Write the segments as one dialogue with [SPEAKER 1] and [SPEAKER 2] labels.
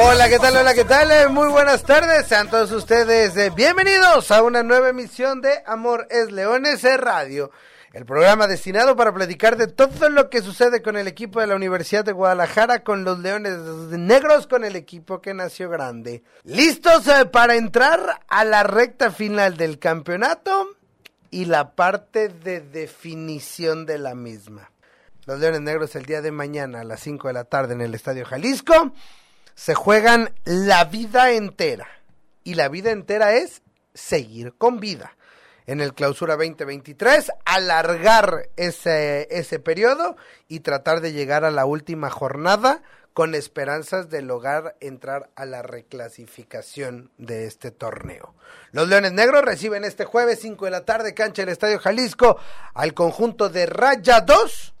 [SPEAKER 1] Hola, ¿qué tal? Hola, ¿qué tal? Eh, Muy buenas tardes. Sean todos ustedes eh, bienvenidos a una nueva emisión de Amor es Leones eh, Radio. El programa destinado para platicar de todo lo que sucede con el equipo de la Universidad de Guadalajara, con los Leones Negros, con el equipo que nació grande. ¿Listos para entrar a la recta final del campeonato y la parte de definición de la misma? Los Leones Negros el día de mañana a las 5 de la tarde en el Estadio Jalisco se juegan la vida entera. Y la vida entera es seguir con vida. En el clausura 2023, alargar ese, ese periodo y tratar de llegar a la última jornada con esperanzas de lograr entrar a la reclasificación de este torneo. Los Leones Negros reciben este jueves 5 de la tarde cancha del Estadio Jalisco al conjunto de Raya 2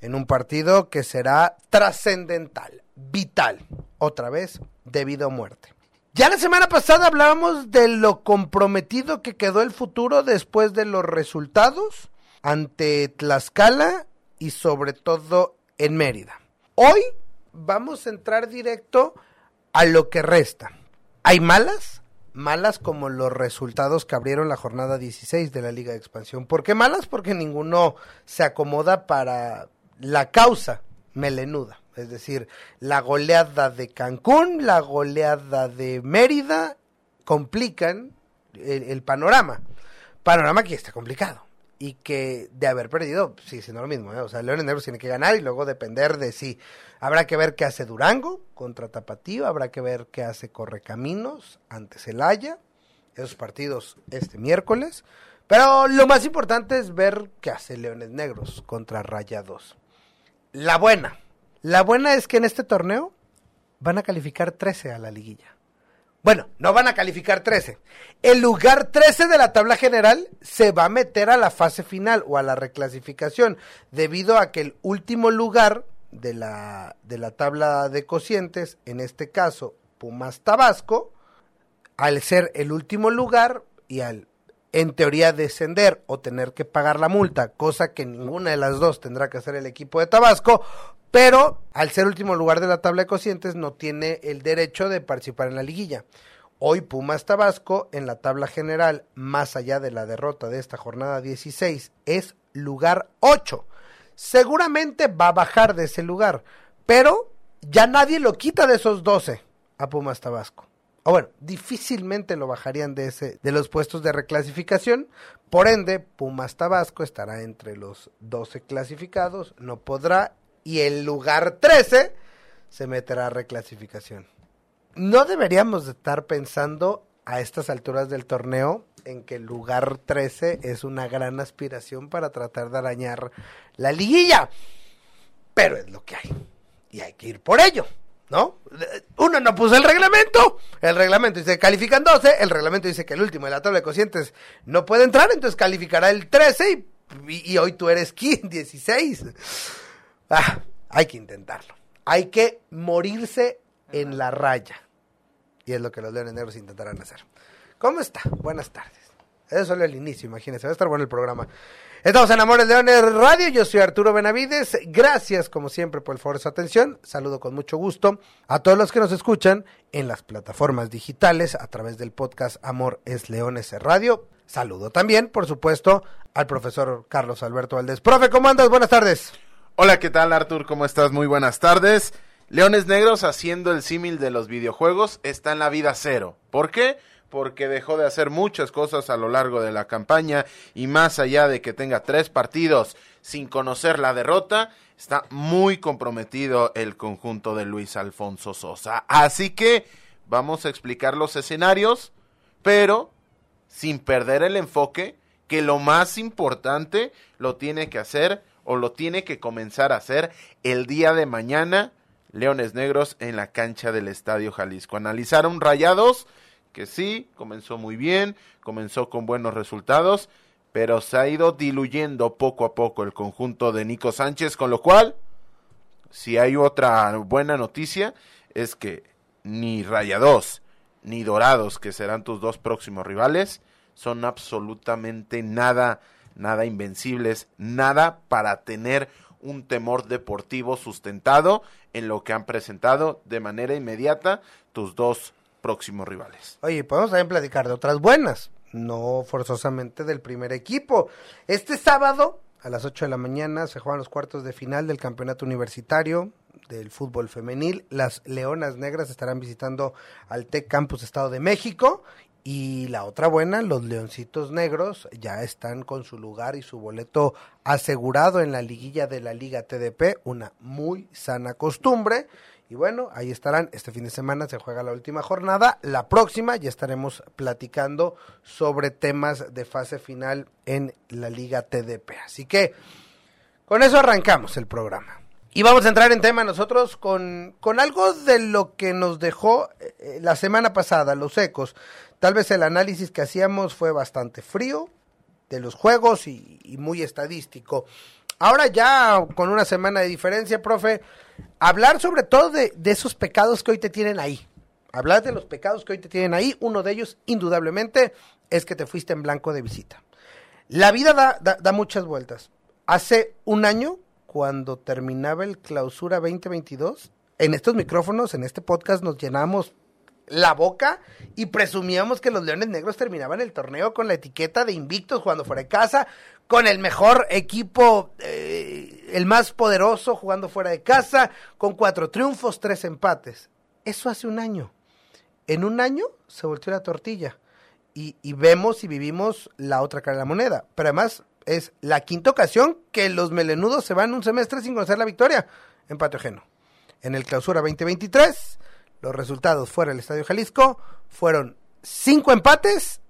[SPEAKER 1] en un partido que será trascendental, vital, otra vez, debido a muerte. Ya la semana pasada hablábamos de lo comprometido que quedó el futuro después de los resultados ante Tlaxcala y sobre todo en Mérida. Hoy vamos a entrar directo a lo que resta. ¿Hay malas? Malas como los resultados que abrieron la jornada 16 de la Liga de Expansión. ¿Por qué malas? Porque ninguno se acomoda para la causa melenuda. Es decir, la goleada de Cancún, la goleada de Mérida complican el, panorama. Panorama que está complicado. Y que de haber perdido, sí, siendo lo mismo. ¿eh? O sea, Leones Negros tiene que ganar y luego depender de si. Habrá que ver qué hace Durango contra Tapatío, habrá que ver qué hace Correcaminos ante Celaya. Esos partidos este miércoles. Pero lo más importante es ver qué hace Leones Negros contra Rayados. La buena. La buena es que en este torneo van a calificar 13 a la liguilla. Bueno, no van a calificar 13. El lugar 13 de la tabla general se va a meter a la fase final o a la reclasificación, debido a que el último lugar de la, de la tabla de cocientes, en este caso Pumas Tabasco, al ser el último lugar y al en teoría descender o tener que pagar la multa, cosa que ninguna de las dos tendrá que hacer el equipo de Tabasco, pero al ser último lugar de la tabla de cocientes no tiene el derecho de participar en la liguilla. Hoy Pumas Tabasco en la tabla general, más allá de la derrota de esta jornada 16, es lugar 8. Seguramente va a bajar de ese lugar, pero ya nadie lo quita de esos 12 a Pumas Tabasco. O bueno, difícilmente lo bajarían de ese de los puestos de reclasificación. Por ende, Pumas Tabasco estará entre los 12 clasificados, no podrá y el lugar 13 se meterá a reclasificación. No deberíamos de estar pensando a estas alturas del torneo en que el lugar 13 es una gran aspiración para tratar de arañar la liguilla. Pero es lo que hay. Y hay que ir por ello. ¿No? Uno no puso el reglamento. El reglamento dice que califican 12. El reglamento dice que el último de la tabla de cocientes no puede entrar. Entonces calificará el 13 y, y, y hoy tú eres 15, 16. Ah, hay que intentarlo. Hay que morirse en la raya. Y es lo que los Leones Negros intentarán hacer. ¿Cómo está? Buenas tardes. Eso es solo el inicio, imagínense. Va a estar bueno el programa. Estamos en Amores Leones Radio. Yo soy Arturo Benavides. Gracias, como siempre, por el favor de su atención. Saludo con mucho gusto a todos los que nos escuchan en las plataformas digitales a través del podcast Amor es Leones Radio. Saludo también, por supuesto, al profesor Carlos Alberto Valdés. Profe, ¿cómo andas? Buenas tardes.
[SPEAKER 2] Hola, ¿qué tal Artur? ¿Cómo estás? Muy buenas tardes. Leones Negros haciendo el símil de los videojuegos está en la vida cero. ¿Por qué? Porque dejó de hacer muchas cosas a lo largo de la campaña y más allá de que tenga tres partidos sin conocer la derrota, está muy comprometido el conjunto de Luis Alfonso Sosa. Así que vamos a explicar los escenarios, pero sin perder el enfoque que lo más importante lo tiene que hacer o lo tiene que comenzar a hacer el día de mañana Leones Negros en la cancha del Estadio Jalisco. Analizaron Rayados, que sí, comenzó muy bien, comenzó con buenos resultados, pero se ha ido diluyendo poco a poco el conjunto de Nico Sánchez, con lo cual, si hay otra buena noticia, es que ni Rayados ni Dorados, que serán tus dos próximos rivales, son absolutamente nada, nada invencibles, nada para tener un temor deportivo sustentado en lo que han presentado de manera inmediata tus dos próximos rivales.
[SPEAKER 1] Oye, podemos también platicar de otras buenas, no forzosamente del primer equipo. Este sábado a las 8 de la mañana se juegan los cuartos de final del campeonato universitario del fútbol femenil. Las Leonas Negras estarán visitando al TEC Campus Estado de México y la otra buena, los Leoncitos Negros ya están con su lugar y su boleto asegurado en la liguilla de la Liga TDP, una muy sana costumbre. Y bueno, ahí estarán. Este fin de semana se juega la última jornada. La próxima ya estaremos platicando sobre temas de fase final en la Liga TDP. Así que con eso arrancamos el programa. Y vamos a entrar en tema nosotros con, con algo de lo que nos dejó eh, la semana pasada, los ecos. Tal vez el análisis que hacíamos fue bastante frío de los juegos y muy estadístico. Ahora ya con una semana de diferencia, profe, hablar sobre todo de, de, esos pecados que hoy te tienen ahí. Hablar de los pecados que hoy te tienen ahí. Uno de ellos, indudablemente, es que te fuiste en blanco de visita. La vida da, da, muchas vueltas. Hace un año, cuando terminaba el clausura 2022, en estos micrófonos, en este podcast, nos llenamos la boca y presumíamos que los Leones Negros terminaban el torneo con la etiqueta de invictos jugando fuera de casa, con el mejor equipo, eh, el más poderoso jugando fuera de casa, con cuatro triunfos, tres empates. Eso hace un año. En un año se volteó la tortilla y, y vemos y vivimos la otra cara de la moneda. Pero además es la quinta ocasión que los melenudos se van un semestre sin conocer la victoria. Empate ajeno. En el clausura 2023 los resultados fuera del Estadio Jalisco fueron cinco empates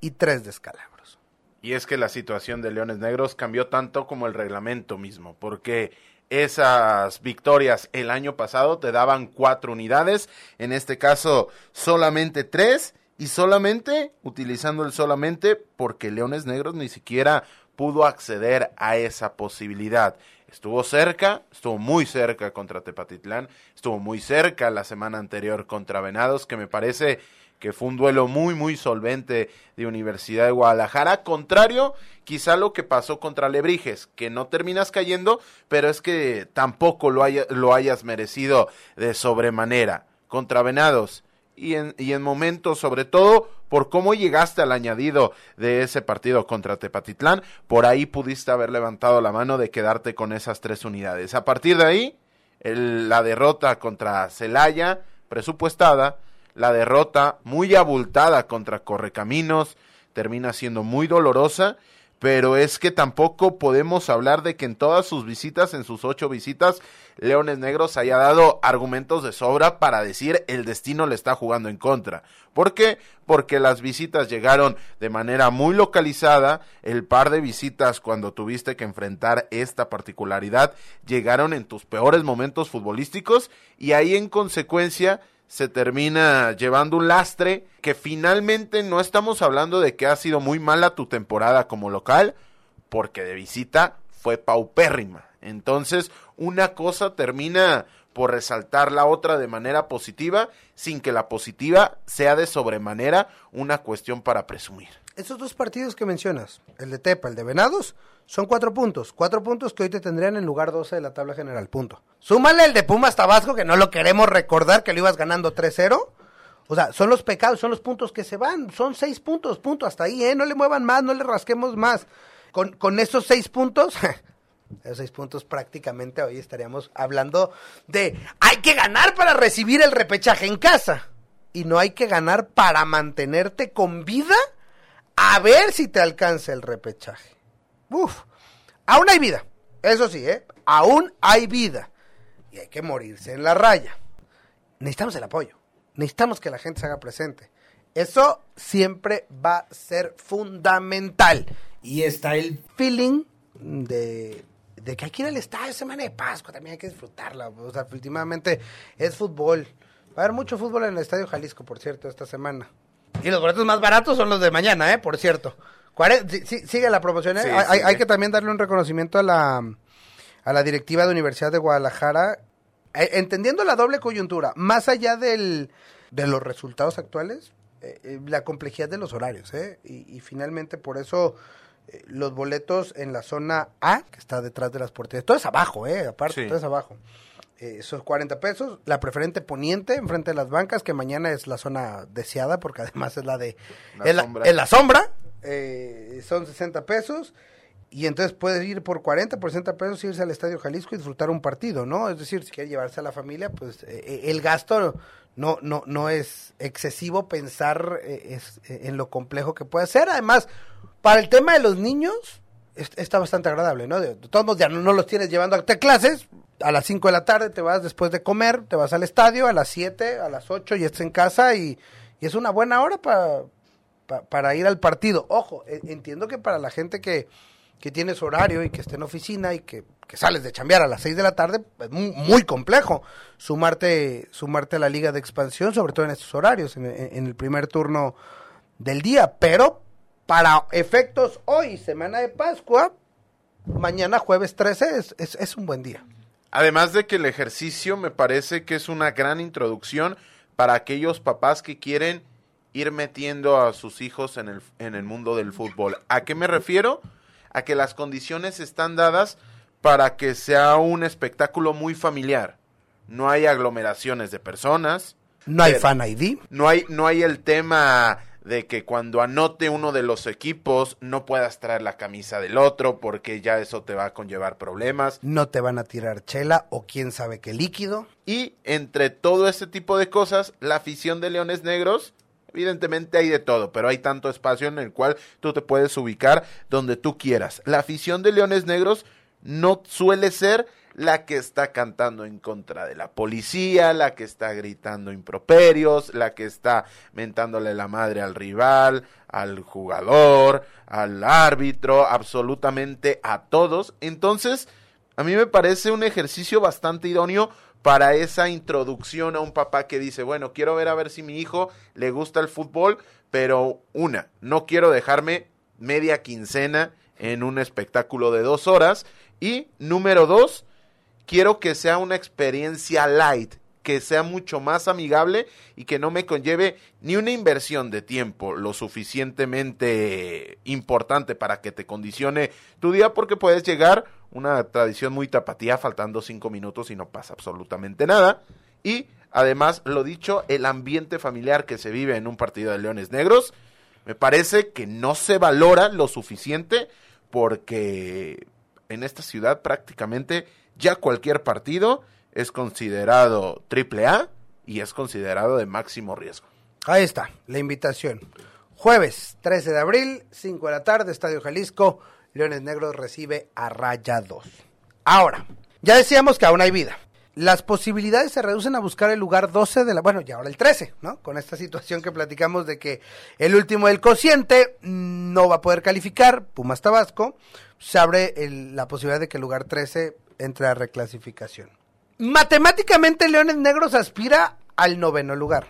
[SPEAKER 1] y tres descalabros.
[SPEAKER 2] Y es que la situación de Leones Negros cambió tanto como el reglamento mismo, porque esas victorias el año pasado te daban cuatro unidades, en este caso solamente tres, y solamente, utilizando el solamente, porque Leones Negros ni siquiera pudo acceder a esa posibilidad. Estuvo cerca, estuvo muy cerca contra Tepatitlán, estuvo muy cerca la semana anterior contra Venados, que me parece que fue un duelo muy, muy solvente de Universidad de Guadalajara, contrario quizá lo que pasó contra Lebrijes, que no terminas cayendo, pero es que tampoco lo, haya, lo hayas merecido de sobremanera. Contra Venados, y en, y en momentos, sobre todo por cómo llegaste al añadido de ese partido contra Tepatitlán, por ahí pudiste haber levantado la mano de quedarte con esas tres unidades. A partir de ahí, la derrota contra Celaya, presupuestada, la derrota muy abultada contra Correcaminos, termina siendo muy dolorosa pero es que tampoco podemos hablar de que en todas sus visitas, en sus ocho visitas, Leones Negros haya dado argumentos de sobra para decir el destino le está jugando en contra. ¿Por qué? Porque las visitas llegaron de manera muy localizada, el par de visitas cuando tuviste que enfrentar esta particularidad llegaron en tus peores momentos futbolísticos y ahí en consecuencia se termina llevando un lastre que finalmente no estamos hablando de que ha sido muy mala tu temporada como local, porque de visita fue paupérrima. Entonces, una cosa termina por resaltar la otra de manera positiva, sin que la positiva sea de sobremanera una cuestión para presumir.
[SPEAKER 1] Esos dos partidos que mencionas, el de Tepa, el de Venados, son cuatro puntos. Cuatro puntos que hoy te tendrían en lugar 12 de la tabla general. Punto. Súmale el de Pumas Tabasco, que no lo queremos recordar, que lo ibas ganando 3-0. O sea, son los pecados, son los puntos que se van. Son seis puntos, punto. Hasta ahí, ¿eh? No le muevan más, no le rasquemos más. Con, con esos seis puntos, esos seis puntos prácticamente hoy estaríamos hablando de hay que ganar para recibir el repechaje en casa. Y no hay que ganar para mantenerte con vida a ver si te alcanza el repechaje. Uf, aún hay vida. Eso sí, ¿eh? Aún hay vida. Y hay que morirse en la raya. Necesitamos el apoyo. Necesitamos que la gente se haga presente. Eso siempre va a ser fundamental. Y está el feeling de, de que hay que ir al estadio semana de Pascua. También hay que disfrutarla. O sea, últimamente es fútbol. Va a haber mucho fútbol en el Estadio Jalisco, por cierto, esta semana. Y los boletos más baratos son los de mañana, ¿eh? Por cierto. sigue la promoción. ¿eh? hay, que también darle un reconocimiento a la, a la directiva de Universidad de Guadalajara, eh, entendiendo la doble coyuntura, más allá del, de los resultados actuales, eh, la complejidad de los horarios. Y, y, finalmente por eso los boletos en la zona A, que está detrás de las porterías, todo es abajo, ¿eh? aparte, todo es abajo. esos 40 pesos, la preferente poniente enfrente de las bancas, que mañana es la zona deseada, porque además es la de... en la sombra, eh, son 60 pesos y entonces puedes ir por 40, por 60 pesos, irse al Estadio Jalisco y disfrutar un partido, ¿no? Es decir, si quieres llevarse a la familia, pues eh, eh, el gasto no, no, no es excesivo pensar es, en lo complejo que puede ser. Además, para el tema de los niños, está bastante agradable, ¿no? De, todos modos, ya no, los tienes llevando a clases, a las 5 de la tarde te vas después de comer, te vas al estadio, a las 7, a las 8 y estás en casa y, y es una buena hora para para ir al partido. Ojo, e, entiendo que para la gente que, que tiene su horario y que esté en oficina y que, sales de chambear a las 6 de la tarde, es muy, complejo sumarte, sumarte a la liga de expansión, sobre todo en estos horarios, en, el primer turno del día. Pero para efectos hoy, semana de Pascua, mañana jueves 13 es, es, es un buen día.
[SPEAKER 2] Además de que el ejercicio me parece que es una gran introducción para aquellos papás que quieren ir metiendo a sus hijos en el, en el mundo del fútbol. ¿A qué me refiero? A que las condiciones están dadas para que sea un espectáculo muy familiar. No hay aglomeraciones de personas.
[SPEAKER 1] No hay fan ID.
[SPEAKER 2] No hay, no hay el tema de que cuando anote uno de los equipos no puedas traer la camisa del otro porque ya eso te va a conllevar problemas.
[SPEAKER 1] No te van a tirar chela o quién sabe qué líquido.
[SPEAKER 2] Y entre todo este tipo de cosas, la afición de Leones Negros Evidentemente hay de todo, pero hay tanto espacio en el cual tú te puedes ubicar donde tú quieras. La afición de Leones Negros no suele ser la que está cantando en contra de la policía, la que está gritando improperios, la que está mentándole la madre al rival, al jugador, al árbitro, absolutamente a todos. Entonces, a mí me parece un ejercicio bastante idóneo para esa introducción a un papá que dice, bueno, quiero ver a ver si mi hijo le gusta el fútbol, pero una, no quiero dejarme media quincena en un espectáculo de dos horas. Y número dos, quiero que sea una experiencia light, que sea mucho más amigable y que no me conlleve ni una inversión de tiempo lo suficientemente importante para que te condicione tu día porque puedes llegar una tradición muy tapatía faltando cinco minutos y no pasa absolutamente nada. Y además lo dicho el ambiente familiar que se vive en un partido de Leones Negros me parece que no se valora lo suficiente porque en esta ciudad prácticamente ya cualquier partido es considerado triple A y es considerado de máximo riesgo.
[SPEAKER 1] Ahí está, la invitación. Jueves 13 de abril, 5 de la tarde, Estadio Jalisco, Leones Negros recibe a Raya 2. Ahora, ya decíamos que aún hay vida. Las posibilidades se reducen a buscar el lugar 12 de la, bueno, y ahora el 13, ¿no? Con esta situación que platicamos de que el último del cociente no va a poder calificar, Pumas Tabasco, se abre la posibilidad de que el lugar 13 entre a reclasificación. Matemáticamente Leones Negros aspira al noveno lugar.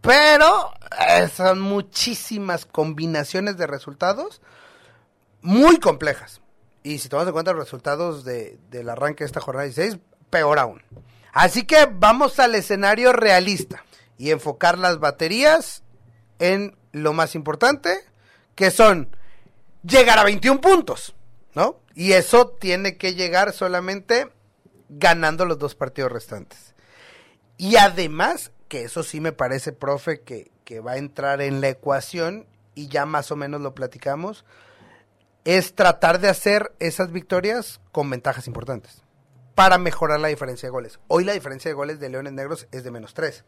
[SPEAKER 1] Pero eh, son muchísimas combinaciones de resultados muy complejas. Y si tomamos en cuenta los resultados de, del arranque de esta jornada 16, peor aún. Así que vamos al escenario realista y enfocar las baterías en lo más importante, que son llegar a 21 puntos, ¿no? Y eso tiene que llegar solamente ganando los dos partidos restantes. Y además, que eso sí me parece, profe, que, que va a entrar en la ecuación, y ya más o menos lo platicamos, es tratar de hacer esas victorias con ventajas importantes para mejorar la diferencia de goles. Hoy la diferencia de goles de Leones Negros es de menos tres.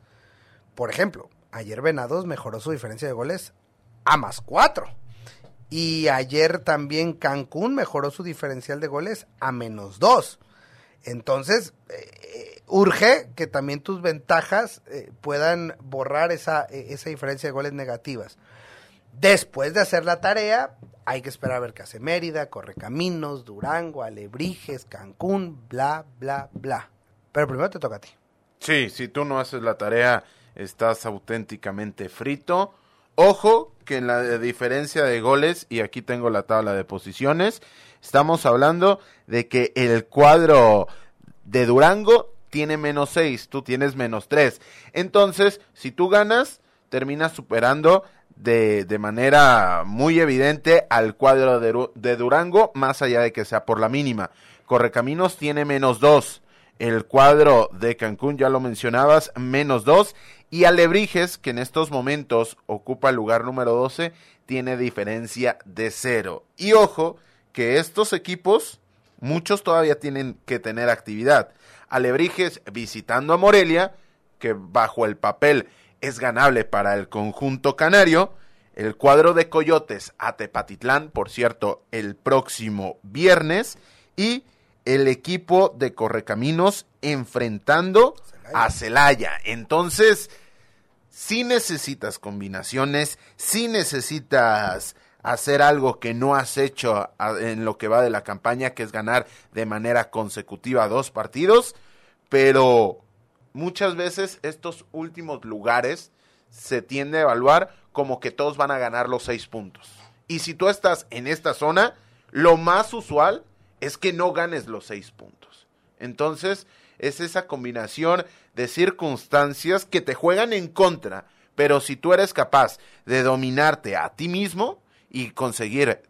[SPEAKER 1] Por ejemplo, ayer Venados mejoró su diferencia de goles a más cuatro. Y ayer también Cancún mejoró su diferencial de goles a menos dos. Entonces, eh, urge que también tus ventajas eh, puedan borrar esa, eh, esa diferencia de goles negativas. Después de hacer la tarea, hay que esperar a ver qué hace Mérida, Correcaminos, Durango, Alebrijes, Cancún, bla, bla, bla. Pero primero te toca a ti.
[SPEAKER 2] Sí, si tú no haces la tarea, estás auténticamente frito. Ojo que en la diferencia de goles, y aquí tengo la tabla de posiciones, estamos hablando de que el cuadro de Durango tiene menos 6, tú tienes menos 3. Entonces, si tú ganas, terminas superando de, de manera muy evidente al cuadro de, de, Durango, más allá de que sea por la mínima. Correcaminos tiene menos 2. El cuadro de Cancún, ya lo mencionabas, menos 2. Y Alebrijes, que en estos momentos ocupa el lugar número 12, tiene diferencia de 0. Y ojo, que estos equipos, muchos todavía tienen que tener actividad. Alebrijes visitando a Morelia, que bajo el papel es ganable para el conjunto canario. El cuadro de Coyotes a Tepatitlán, por cierto, el próximo viernes. Y el equipo de Correcaminos enfrentando a Celaya. Entonces, si necesitas combinaciones, si necesitas hacer algo que no has hecho en lo que va de la campaña, que es ganar de manera consecutiva dos partidos, pero muchas veces estos últimos lugares se tiende a evaluar como que todos van a ganar los seis puntos. Y si tú estás en esta zona, lo más usual es que no ganes los seis puntos. Entonces, es esa combinación de circunstancias que te juegan en contra, pero si tú eres capaz de dominarte a ti mismo y conseguir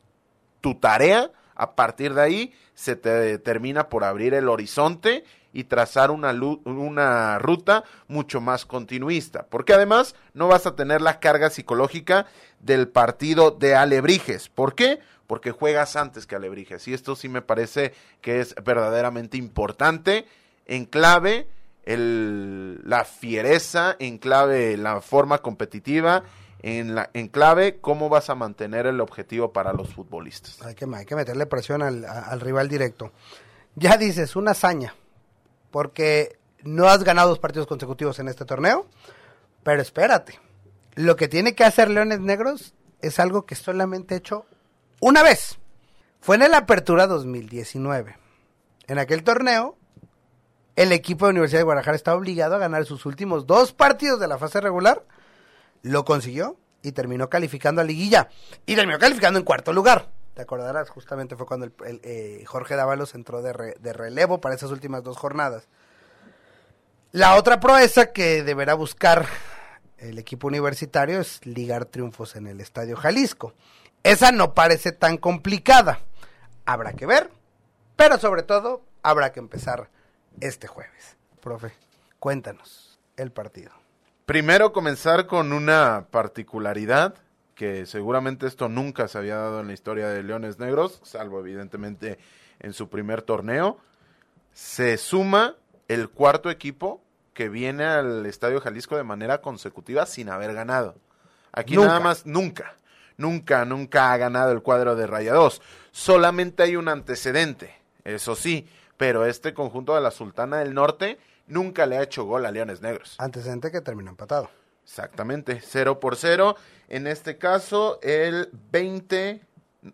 [SPEAKER 2] tu tarea, a partir de ahí se te termina por abrir el horizonte y trazar una, una ruta mucho más continuista, porque además no vas a tener la carga psicológica del partido de Alebrijes. ¿Por qué? Porque juegas antes que Alebrijes y esto sí me parece que es verdaderamente importante en clave la fiereza, en clave la forma competitiva, en, la, clave cómo vas a mantener el objetivo para los futbolistas.
[SPEAKER 1] Hay que, meterle presión al, al rival directo. Ya dices, una hazaña, porque no has ganado dos partidos consecutivos en este torneo, pero espérate, lo que tiene que hacer Leones Negros es algo que solamente hecho una vez. Fue en la Apertura 2019. En aquel torneo el equipo de Universidad de Guadalajara está obligado a ganar sus últimos dos partidos de la fase regular. Lo consiguió y terminó calificando a liguilla. Y terminó calificando en cuarto lugar. Te acordarás, justamente fue cuando el, eh, Jorge Dávalos entró de, relevo para esas últimas dos jornadas. La otra proeza que deberá buscar el equipo universitario es ligar triunfos en el Estadio Jalisco. Esa no parece tan complicada. Habrá que ver, pero sobre todo habrá que empezar este jueves. Profe, cuéntanos el partido.
[SPEAKER 2] Primero comenzar con una particularidad que seguramente esto nunca se había dado en la historia de Leones Negros, salvo evidentemente en su primer torneo. Se suma el cuarto equipo que viene al Estadio Jalisco de manera consecutiva sin haber ganado. Aquí nada más, nunca, nunca, nunca ha ganado el cuadro de Rayados. Solamente hay un antecedente, eso sí, pero este conjunto de la Sultana del Norte nunca le ha hecho gol a Leones Negros.
[SPEAKER 1] Antecedente que terminó empatado.
[SPEAKER 2] Exactamente, 0 por 0. En este caso, el 20,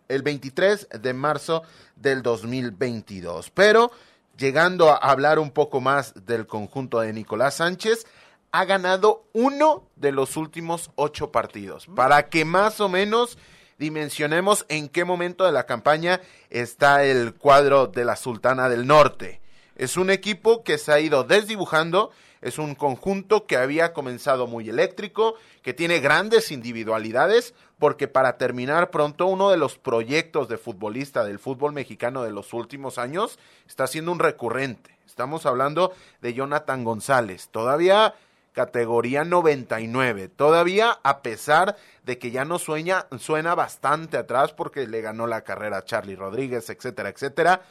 [SPEAKER 2] el 23 de marzo del 2022. Pero llegando a hablar un poco más del conjunto de Nicolás Sánchez, ha ganado uno de los últimos ocho partidos. Para que más o menos dimensionemos en qué momento de la campaña está el cuadro de la Sultana del Norte. Es un equipo que se ha ido desdibujando, es un conjunto que había comenzado muy eléctrico, que tiene grandes individualidades, porque para terminar pronto uno de los proyectos de futbolista del fútbol mexicano de los últimos años está siendo un recurrente. Estamos hablando de Jonathan González. Todavía categoría 99. Todavía, a pesar de que ya no sueña, suena bastante atrás porque le ganó la carrera a Charlie Rodríguez, etcétera, etcétera,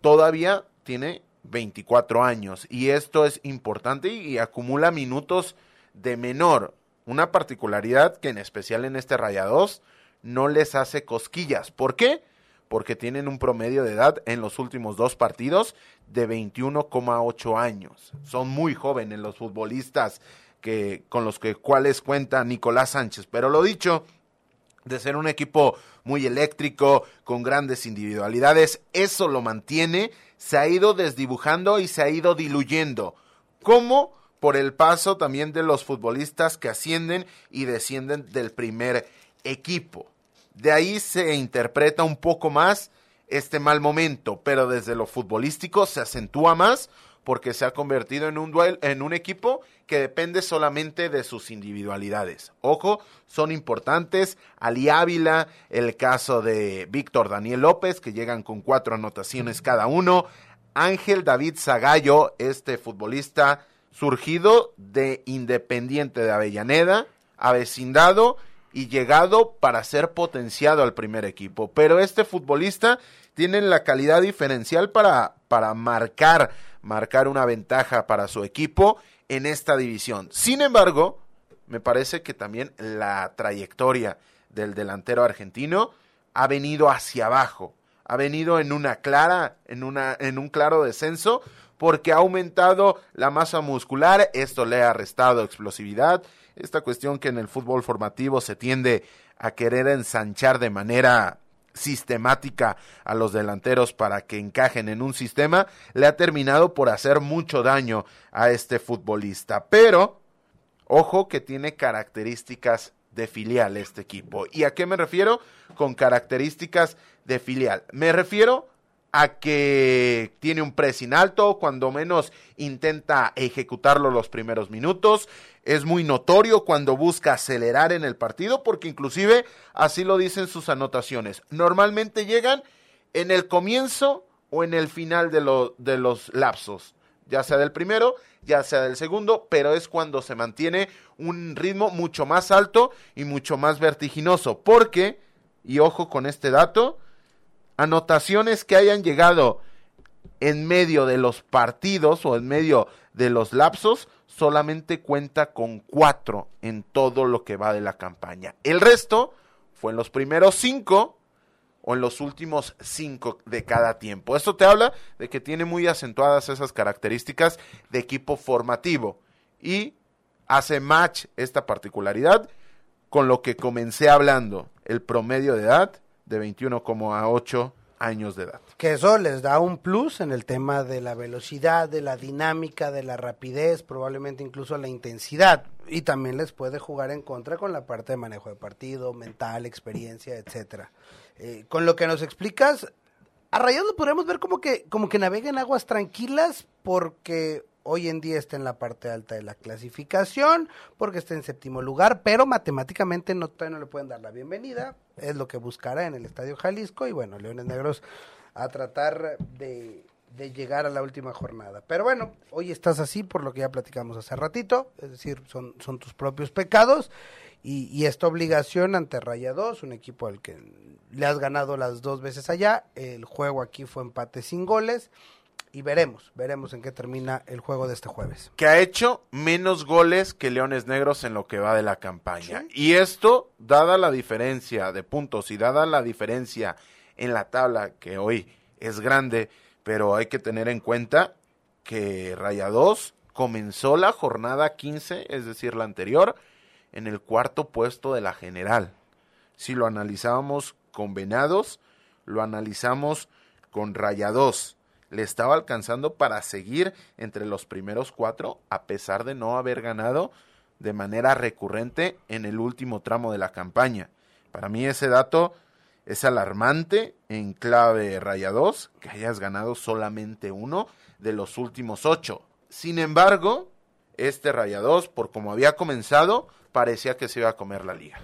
[SPEAKER 2] todavía tiene 24 años. Y esto es importante y, acumula minutos de menor. Una particularidad que en especial en este Rayados no les hace cosquillas. ¿Por qué? porque tienen un promedio de edad en los últimos dos partidos de 21,8 años. Son muy jóvenes los futbolistas que, con los que, cuales cuenta Nicolás Sánchez. Pero lo dicho, de ser un equipo muy eléctrico, con grandes individualidades, eso lo mantiene, se ha ido desdibujando y se ha ido diluyendo. ¿Cómo? por el paso también de los futbolistas que ascienden y descienden del primer equipo. De ahí se interpreta un poco más este mal momento, pero desde lo futbolístico se acentúa más porque se ha convertido en un duel, en un equipo que depende solamente de sus individualidades. Ojo, son importantes. Ali Ávila, el caso de Víctor Daniel López, que llegan con cuatro anotaciones cada uno. Ángel David Zagallo, este futbolista surgido de Independiente de Avellaneda, avecindado y llegado para ser potenciado al primer equipo. Pero este futbolista tiene la calidad diferencial para, para marcar, marcar una ventaja para su equipo en esta división. Sin embargo, me parece que también la trayectoria del delantero argentino ha venido hacia abajo, ha venido en una clara, en una, en un claro descenso, porque ha aumentado la masa muscular, esto le ha restado explosividad, esta cuestión que en el fútbol formativo se tiende a querer ensanchar de manera sistemática a los delanteros para que encajen en un sistema, le ha terminado por hacer mucho daño a este futbolista. Pero, ojo que tiene características de filial este equipo. ¿Y a qué me refiero con características de filial? Me refiero a que tiene un pressing alto, cuando menos intenta ejecutarlo los primeros minutos. Es muy notorio cuando busca acelerar en el partido, porque inclusive así lo dicen sus anotaciones. Normalmente llegan en el comienzo o en el final de, de los lapsos, ya sea del primero, ya sea del segundo, pero es cuando se mantiene un ritmo mucho más alto y mucho más vertiginoso, porque, y ojo con este dato, anotaciones que hayan llegado en medio de los partidos o en medio de los lapsos, solamente cuenta con cuatro en todo lo que va de la campaña. El resto fue en los primeros cinco o en los últimos cinco de cada tiempo. Esto te habla de que tiene muy acentuadas esas características de equipo formativo y hace match esta particularidad con lo que comencé hablando, el promedio de edad de 21,8 años de edad.
[SPEAKER 1] Que eso les da un plus en el tema de la velocidad, de la dinámica, de la rapidez, probablemente incluso la intensidad. Y también les puede jugar en contra con la parte de manejo de partido, mental, experiencia, etcétera. Eh, con lo que nos explicas, a Rayados podríamos ver como que, como que navega en aguas tranquilas porque hoy en día está en la parte alta de la clasificación, porque está en séptimo lugar, pero matemáticamente no, no le pueden dar la bienvenida, es lo que buscará en el Estadio Jalisco, y bueno, Leones Negros a tratar de, de llegar a la última jornada. Pero bueno, hoy estás así por lo que ya platicamos hace ratito, es decir, son, son tus propios pecados y, y esta obligación ante Rayados, un equipo al que le has ganado las dos veces allá, el juego aquí fue empate sin goles y veremos, veremos en qué termina el juego de este jueves.
[SPEAKER 2] Que ha hecho menos goles que Leones Negros en lo que va de la campaña. Y esto, dada la diferencia de puntos y dada la diferencia en la tabla, que hoy es grande, pero hay que tener en cuenta que Rayados comenzó la jornada 15, es decir, la anterior, en el cuarto puesto de la general. Si lo analizábamos con Venados, lo analizamos con Rayados le estaba alcanzando para seguir entre los primeros cuatro, a pesar de no haber ganado de manera recurrente en el último tramo de la campaña. Para mí ese dato es alarmante en clave raya 2, que hayas ganado solamente uno de los últimos ocho. Sin embargo, este raya 2, por como había comenzado, parecía que se iba a comer la liga.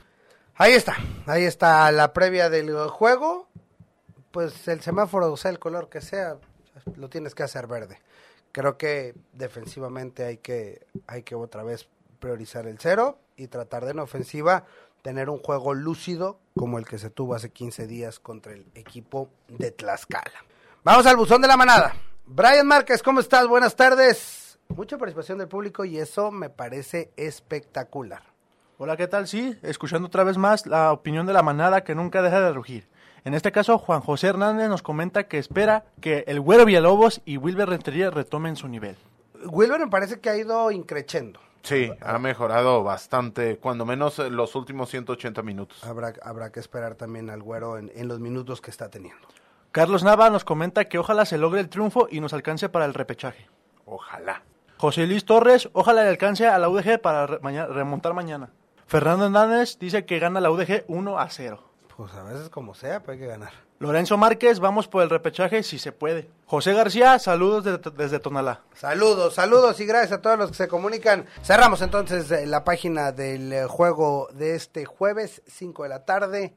[SPEAKER 1] Ahí está, ahí está la previa del juego. Pues el semáforo, sea, el color que sea, lo tienes que hacer verde. Creo que defensivamente hay que, hay que otra vez priorizar el cero y tratar de en ofensiva tener un juego lúcido como el que se tuvo hace 15 días contra el equipo de Tlaxcala. Vamos al buzón de la manada. Brian Márquez, ¿cómo estás? Buenas tardes. Mucha participación del público y eso me parece espectacular.
[SPEAKER 3] Hola, ¿qué tal? Sí, escuchando otra vez más la opinión de la manada que nunca deja de rugir. En este caso, Juan José Hernández nos comenta que espera que el Güero Villalobos y Wilber Rentería retomen su nivel.
[SPEAKER 1] Wilber me parece que ha ido increchendo.
[SPEAKER 2] Sí, ha mejorado bastante, cuando menos los últimos 180 minutos.
[SPEAKER 1] Habrá, habrá que esperar también al Güero en, en los minutos que está teniendo.
[SPEAKER 3] Carlos Nava nos comenta que ojalá se logre el triunfo y nos alcance para el repechaje.
[SPEAKER 2] Ojalá.
[SPEAKER 3] José Luis Torres, ojalá le alcance a la UDG para re- remontar mañana. Fernando Hernández dice que gana la UDG 1 a 0.
[SPEAKER 1] Pues a veces como sea, pero hay que ganar.
[SPEAKER 3] Lorenzo Márquez, vamos por el repechaje si se puede. José García, saludos de- desde Tonalá.
[SPEAKER 1] Saludos, saludos y gracias a todos los que se comunican. Cerramos entonces eh, la página del eh, juego de este jueves, 5 de la tarde.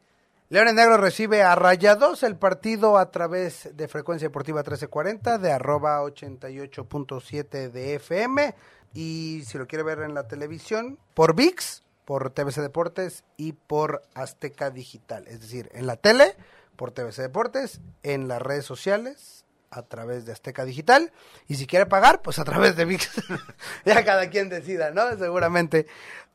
[SPEAKER 1] Leones Negros recibe a Rayados el partido a través de Frecuencia Deportiva 1340 de arroba 88.7 de FM y si lo quiere ver en la televisión por VIX, por TVC Deportes y por Azteca Digital. Es decir, en la tele, por TVC Deportes, en las redes sociales, a través de Azteca Digital. Y si quiere pagar, pues a través de VIX. ya cada quien decida, ¿no? Seguramente.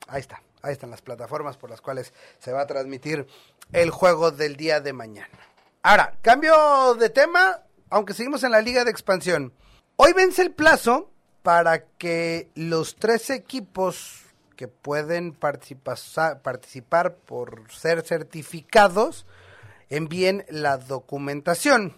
[SPEAKER 1] Ahí está. Ahí están las plataformas por las cuales se va a transmitir el juego del día de mañana. Ahora, cambio de tema, aunque seguimos en la Liga de Expansión. Hoy vence el plazo para que los tres equipos que pueden participa- participar por ser certificados envíen la documentación.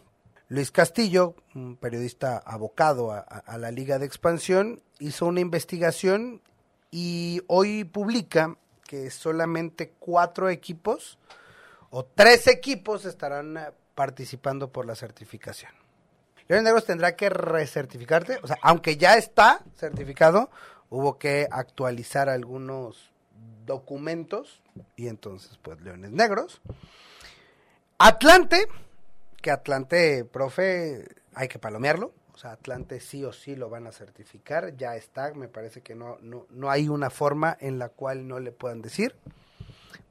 [SPEAKER 1] Luis Castillo, un periodista abocado a, la Liga de Expansión, hizo una investigación y hoy publica que solamente cuatro equipos o tres equipos estarán participando por la certificación. Leones Negros tendrá que recertificarte, o sea, aunque ya está certificado, hubo que actualizar algunos documentos y entonces, pues, Leones Negros. Atlante, que Atlante, profe, hay que palomearlo. O sea, Atlante sí o sí lo van a certificar. Ya está, me parece que no, no, no hay una forma en la cual no le puedan decir.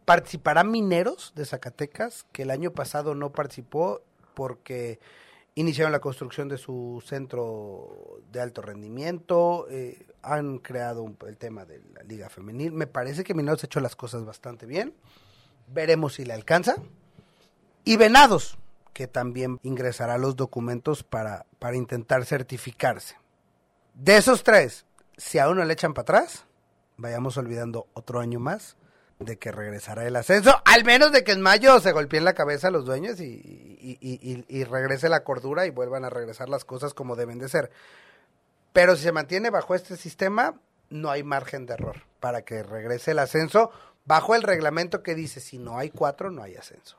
[SPEAKER 1] Participará Mineros de Zacatecas, que el año pasado no participó porque iniciaron la construcción de su centro de alto rendimiento, eh, han creado el tema de la liga femenil. Me parece que Mineros ha hecho las cosas bastante bien. Veremos si le alcanza. Y Venados, que también ingresará los documentos para, para intentar certificarse. De esos tres, si a uno le echan para atrás, vayamos olvidando otro año más de que regresará el ascenso, al menos de que en mayo se golpeen la cabeza los dueños y, y- y- y- regrese la cordura y vuelvan a regresar las cosas como deben de ser. Pero si se mantiene bajo este sistema, no hay margen de error para que regrese el ascenso bajo el reglamento que dice si no hay cuatro, no hay ascenso.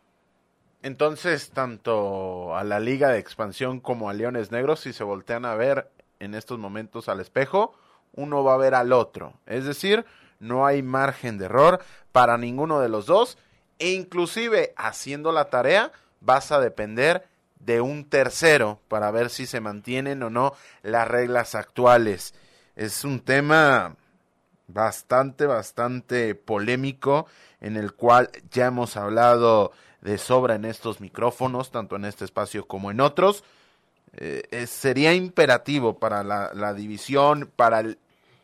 [SPEAKER 2] Entonces, tanto a la Liga de Expansión como a Leones Negros, si se voltean a ver en estos momentos al espejo, uno va a ver al otro. Es decir, no hay margen de error para ninguno de los dos. E inclusive, haciendo la tarea, vas a depender de un tercero para ver si se mantienen o no las reglas actuales. Es un tema bastante, bastante polémico, en el cual ya hemos hablado de sobra en estos micrófonos, tanto en este espacio como en otros. Eh, sería imperativo para la, la división, para el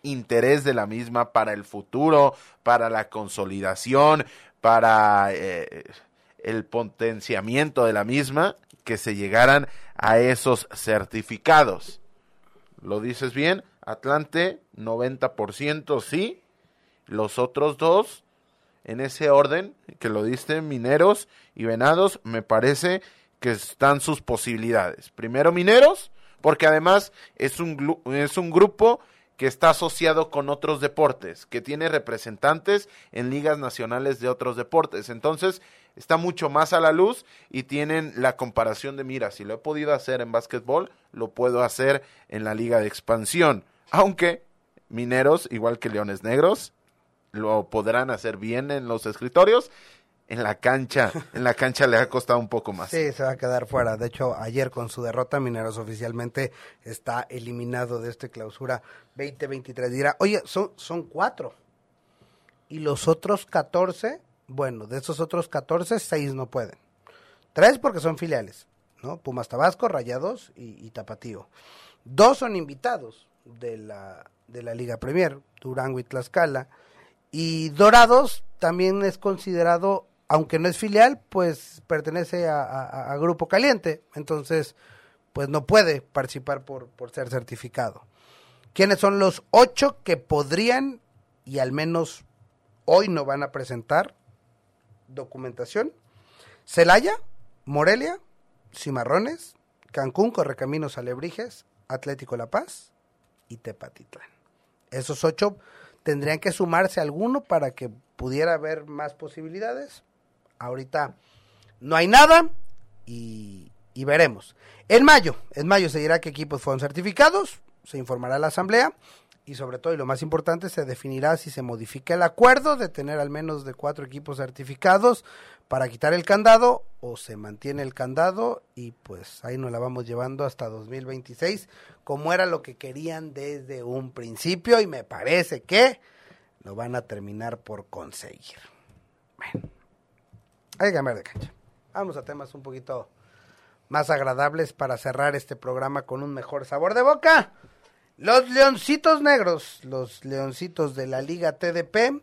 [SPEAKER 2] interés de la misma, para el futuro, para la consolidación, para eh, el potenciamiento de la misma, que se llegaran a esos certificados. ¿Lo dices bien? Atlante, 90% sí. Los otros dos, en ese orden que lo diste, Mineros y Venados, me parece que están sus posibilidades. Primero Mineros, porque además es un, es un grupo que está asociado con otros deportes, que tiene representantes en ligas nacionales de otros deportes. Entonces, está mucho más a la luz y tienen la comparación de, mira, si lo he podido hacer en básquetbol, lo puedo hacer en la liga de expansión. Aunque Mineros, igual que Leones Negros, lo podrán hacer bien en los escritorios. En la cancha, en la cancha le ha costado un poco más.
[SPEAKER 1] Sí, se va a quedar fuera. De hecho, ayer con su derrota, Mineros oficialmente está eliminado de este clausura 2023. Dirá, oye, son, son cuatro. Y los otros 14, bueno, de esos otros 14, seis no pueden. Tres porque son filiales, ¿no? Pumas Tabasco, Rayados y, y Tapatío. Dos son invitados de la, de la Liga Premier, Durango y Tlaxcala. Y Dorados también es considerado, aunque no es filial, pues pertenece a, Grupo Caliente. Entonces, pues no puede participar por, por ser certificado. ¿Quiénes son los ocho que podrían y al menos hoy no van a presentar documentación? Celaya, Morelia, Cimarrones, Cancún, Correcaminos Alebrijes, Atlético La Paz y Tepatitlán. Esos ocho tendrían que sumarse alguno para que pudiera haber más posibilidades. Ahorita no hay nada y, veremos. En mayo, en mayo se dirá qué equipos fueron certificados, se informará a la asamblea y sobre todo, y lo más importante, se definirá si se modifica el acuerdo de tener al menos de cuatro equipos certificados para quitar el candado o se mantiene el candado y pues ahí nos la vamos llevando hasta 2026 como era lo que querían desde un principio y me parece que lo van a terminar por conseguir. Bueno, hay que cambiar de cancha. Vamos a temas un poquito más agradables para cerrar este programa con un mejor sabor de boca. Los Leoncitos Negros, los Leoncitos de la Liga TDP,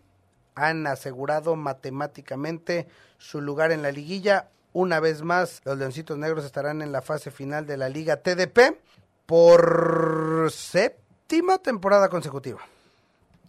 [SPEAKER 1] han asegurado matemáticamente su lugar en la liguilla. Una vez más, los Leoncitos Negros estarán en la fase final de la Liga TDP por séptima temporada consecutiva.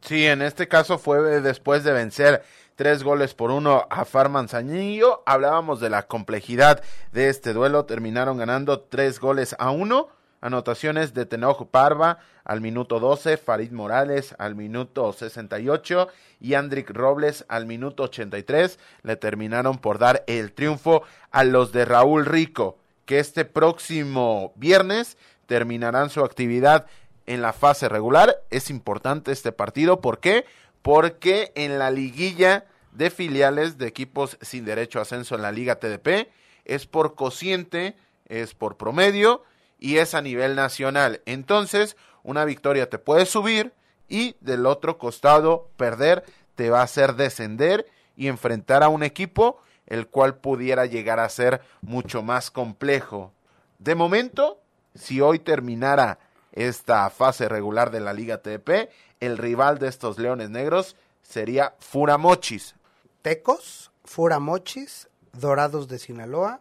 [SPEAKER 2] Sí, en este caso fue después de vencer tres goles por uno a Far Manzanillo. Hablábamos de la complejidad de este duelo. Terminaron ganando tres goles a uno. Anotaciones de Tenojo Parva al minuto 12, Farid Morales al minuto 68 y Andrick Robles al minuto 83 le terminaron por dar el triunfo a los de Raúl Rico, que este próximo viernes terminarán su actividad en la fase regular. Es importante este partido. Porque en la liguilla de filiales de equipos sin derecho a ascenso en la Liga TDP es por cociente, es por promedio y es a nivel nacional. Entonces, una victoria te puede subir y del otro costado perder te va a hacer descender y enfrentar a un equipo el cual pudiera llegar a ser mucho más complejo. De momento, si hoy terminara esta fase regular de la Liga TDP, el rival de estos Leones Negros sería Furamochis.
[SPEAKER 1] Tecos, Furamochis, Dorados de Sinaloa,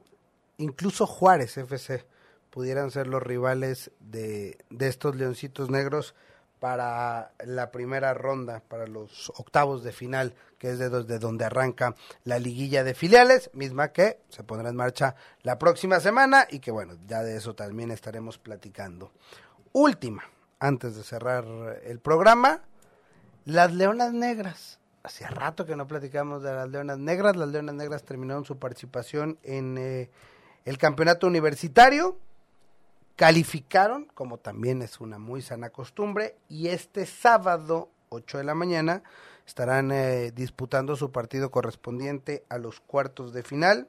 [SPEAKER 1] incluso Juárez FC pudieran ser los rivales de, de estos Leoncitos Negros para la primera ronda, para los octavos de final, que es de, de, donde arranca la liguilla de filiales, misma que se pondrá en marcha la próxima semana y que bueno, ya de eso también estaremos platicando. Última, antes de cerrar el programa, las Leonas Negras. Hacía rato que no platicamos de las Leonas Negras. Las Leonas Negras terminaron su participación en eh, el campeonato universitario calificaron, como también es una muy sana costumbre, y este sábado, 8 de la mañana, estarán eh, disputando su partido correspondiente a los cuartos de final,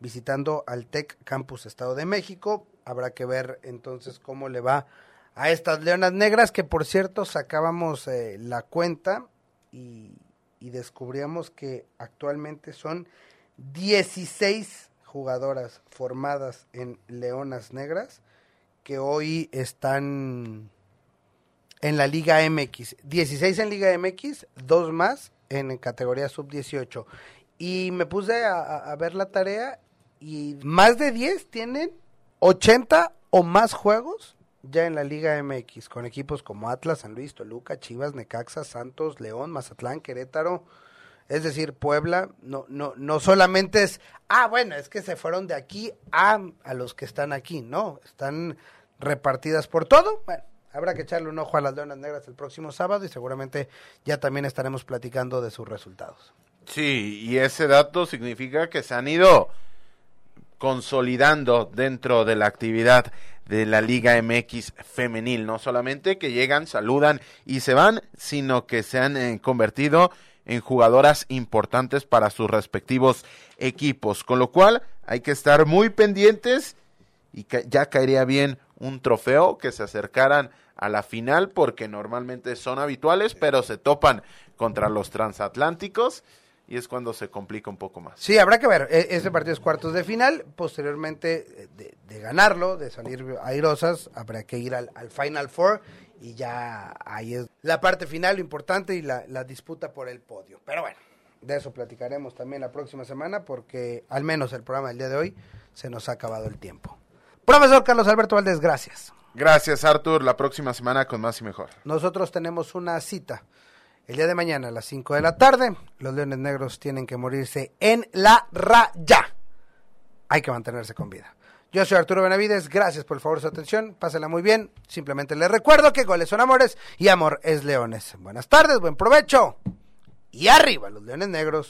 [SPEAKER 1] visitando al TEC Campus Estado de México. Habrá que ver entonces cómo le va estas Leonas Negras, que por cierto sacábamos eh, la cuenta y, descubríamos que actualmente son 16 jugadoras formadas en Leonas Negras que hoy están en la Liga MX. 16 en Liga MX, dos más en categoría sub-18. Y me puse a, a, ver la tarea y más de 10 tienen 80 o más juegos ya en la Liga MX, con equipos como Atlas, San Luis, Toluca, Chivas, Necaxa, Santos, León, Mazatlán, Querétaro. Es decir, Puebla no, no, no solamente es, ah, bueno, es que se fueron de aquí a, a los que están aquí, no, están repartidas por todo. Bueno, habrá que echarle un ojo a las Leonas Negras el próximo sábado y seguramente ya también estaremos platicando de sus resultados.
[SPEAKER 2] Sí, y ese dato significa que se han ido consolidando dentro de la actividad de la Liga MX femenil, no solamente que llegan, saludan y se van, sino que se han eh, convertido en jugadoras importantes para sus respectivos equipos, con lo cual hay que estar muy pendientes y ya caería bien un trofeo que se acercaran a la final porque normalmente son habituales, pero se topan contra los transatlánticos y es cuando se complica un poco más.
[SPEAKER 1] Sí, habrá que ver. E-, ese partido es cuartos de final. Posteriormente eh, de, de ganarlo, de salir airosas, habrá que ir al, al, Final Four y ya ahí es la parte final, lo importante y la, la disputa por el podio. Pero bueno, de eso platicaremos también la próxima semana porque al menos el programa del día de hoy se nos ha acabado el tiempo. Profesor Carlos Alberto Valdés, gracias.
[SPEAKER 2] Gracias, Artur. La próxima semana con más y mejor.
[SPEAKER 1] Nosotros tenemos una cita el día de mañana a las 5 de la tarde. Los Leones Negros tienen que morirse en la raya. Hay que mantenerse con vida. Yo soy Arturo Benavides, gracias por el favor de su atención, pásenla muy bien. Simplemente les recuerdo que goles son amores y amor es leones. Buenas tardes, buen provecho y arriba los leones negros.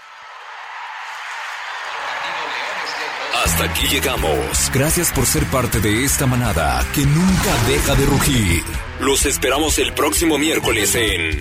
[SPEAKER 4] Hasta aquí llegamos. Gracias por ser parte de esta manada que nunca deja de rugir. Los esperamos el próximo miércoles en